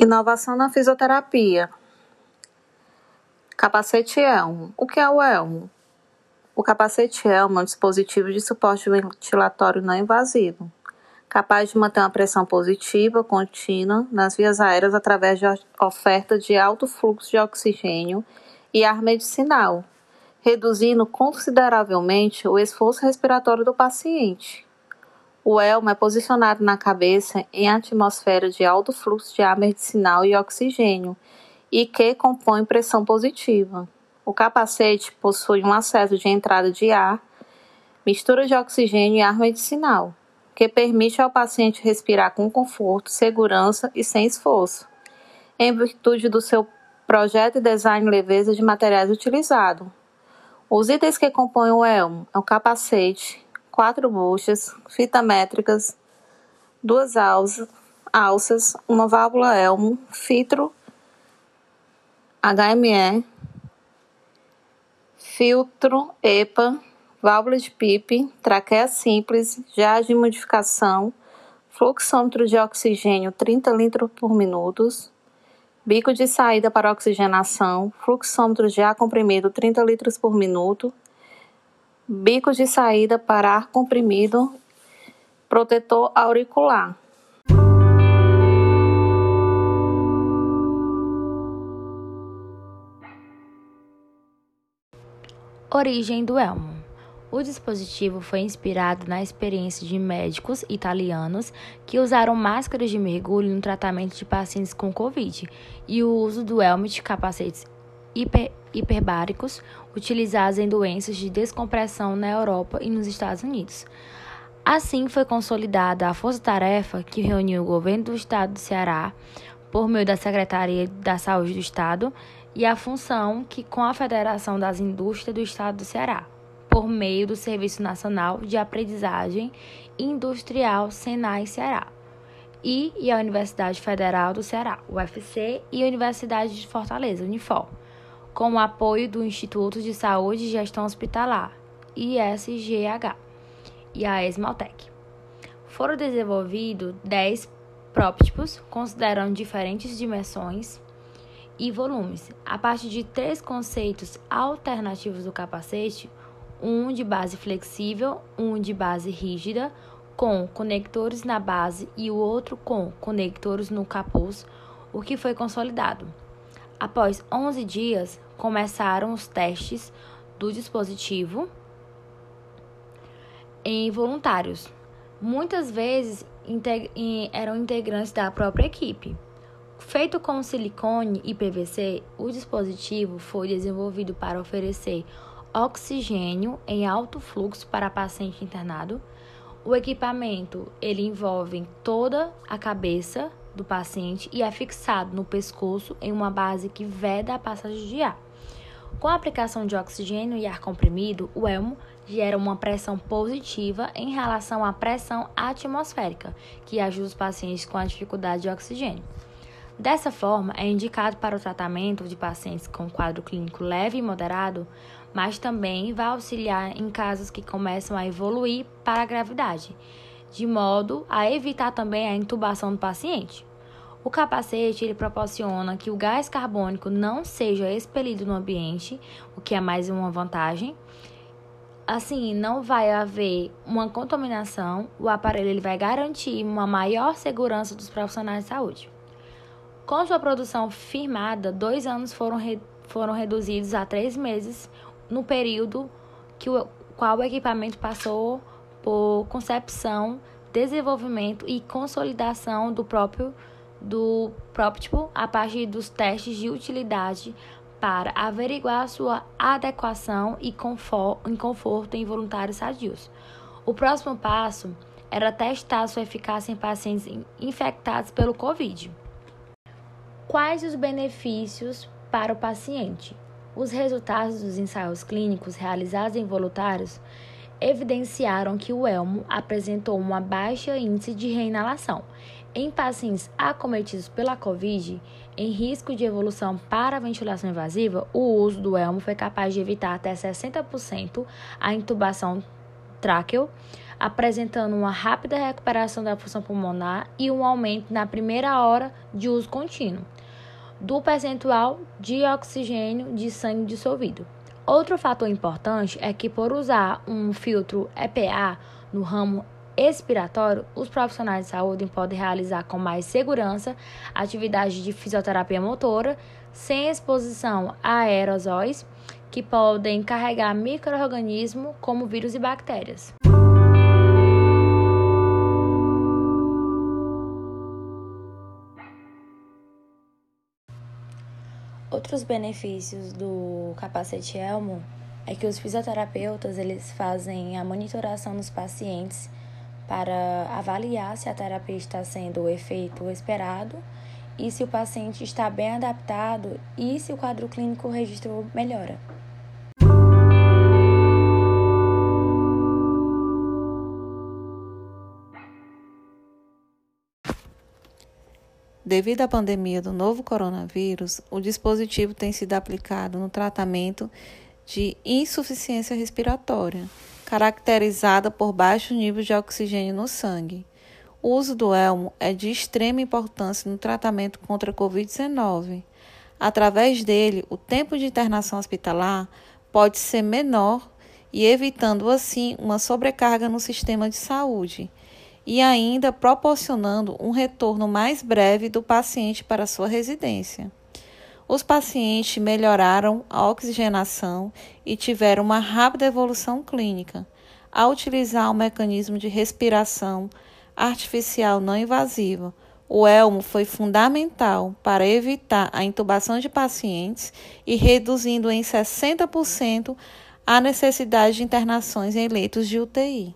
Inovação na fisioterapia. Capacete elmo. O que é o elmo? O capacete elmo é um dispositivo de suporte ventilatório não invasivo, capaz de manter uma pressão positiva contínua nas vias aéreas através de oferta de alto fluxo de oxigênio e ar medicinal, reduzindo consideravelmente o esforço respiratório do paciente. O elmo é posicionado na cabeça em atmosfera de alto fluxo de ar medicinal e oxigênio e que compõe pressão positiva. O capacete possui um acesso de entrada de ar, mistura de oxigênio e ar medicinal, que permite ao paciente respirar com conforto, segurança e sem esforço, em virtude do seu projeto e design leveza de materiais utilizados. Os itens que compõem o elmo é o capacete, quatro buchas, fita métricas, duas alças, alças uma válvula elmo, filtro HME, filtro EPA, válvula de PIP, traqueia simples, jazz de modificação, fluxômetro de oxigênio 30 litros por minuto, bico de saída para oxigenação, fluxômetro de ar comprimido 30 litros por minuto, bico de saída para ar comprimido, protetor auricular. Origem do elmo. O dispositivo foi inspirado na experiência de médicos italianos que usaram máscaras de mergulho no tratamento de pacientes com Covid e o uso do elmo de capacetes hiper hiperbáricos utilizados em doenças de descompressão na Europa e nos Estados Unidos. Assim foi consolidada a força-tarefa que reuniu o governo do estado do Ceará, por meio da Secretaria da Saúde do Estado, e a função que com a Federação das Indústrias do Estado do Ceará, por meio do Serviço Nacional de Aprendizagem Industrial Senai Ceará, e, e a Universidade Federal do Ceará, UFC, e a Universidade de Fortaleza, Unifor com o apoio do Instituto de Saúde e Gestão Hospitalar, ISGH, e a Esmaltec. Foram desenvolvidos 10 prótotipos, considerando diferentes dimensões e volumes, a partir de três conceitos alternativos do capacete, um de base flexível, um de base rígida, com conectores na base e o outro com conectores no capuz, o que foi consolidado. Após 11 dias, começaram os testes do dispositivo em voluntários. Muitas vezes integ eram integrantes da própria equipe. Feito com silicone e PVC, o dispositivo foi desenvolvido para oferecer oxigênio em alto fluxo para paciente internado. O equipamento ele envolve toda a cabeça do paciente e é fixado no pescoço em uma base que veda a passagem de ar. Com a aplicação de oxigênio e ar comprimido, o elmo gera uma pressão positiva em relação à pressão atmosférica, que ajuda os pacientes com a dificuldade de oxigênio. Dessa forma, é indicado para o tratamento de pacientes com quadro clínico leve e moderado, mas também vai auxiliar em casos que começam a evoluir para a gravidade, de modo a evitar também a intubação do paciente. O capacete ele proporciona que o gás carbônico não seja expelido no ambiente, o que é mais uma vantagem. Assim, não vai haver uma contaminação, o aparelho ele vai garantir uma maior segurança dos profissionais de saúde. Com sua produção firmada, dois anos foram, re, foram reduzidos a três meses no período que o qual o equipamento passou por concepção, desenvolvimento e consolidação do próprio do prótotipo a partir dos testes de utilidade para averiguar sua adequação e conforto, em conforto em voluntários sadios. O próximo passo era testar sua eficácia em pacientes infectados pelo Covid. Quais os benefícios para o paciente? Os resultados dos ensaios clínicos realizados em voluntários evidenciaram que o elmo apresentou uma baixa índice de reinalação em pacientes acometidos pela Covid, em risco de evolução para a ventilação invasiva, o uso do elmo foi capaz de evitar até 60% a intubação tráqueo, apresentando uma rápida recuperação da função pulmonar e um aumento na primeira hora de uso contínuo do percentual de oxigênio de sangue dissolvido. Outro fator importante é que, por usar um filtro EPA no ramo expiratório, os profissionais de saúde podem realizar com mais segurança atividades de fisioterapia motora sem exposição a aerosóis que podem carregar microorganismos como vírus e bactérias. Outros benefícios do capacete Elmo é que os fisioterapeutas eles fazem a monitoração dos pacientes para avaliar se a terapia está sendo o efeito esperado e se o paciente está bem adaptado e se o quadro clínico registrou melhora. Devido à pandemia do novo coronavírus, o dispositivo tem sido aplicado no tratamento de insuficiência respiratória, caracterizada por baixo nível de oxigênio no sangue. O uso do elmo é de extrema importância no tratamento contra a Covid-19. Através dele, o tempo de internação hospitalar pode ser menor e evitando assim uma sobrecarga no sistema de saúde e ainda proporcionando um retorno mais breve do paciente para sua residência. Os pacientes melhoraram a oxigenação e tiveram uma rápida evolução clínica ao utilizar o mecanismo de respiração artificial não invasiva. O elmo foi fundamental para evitar a intubação de pacientes e reduzindo em 60% a necessidade de internações em leitos de UTI.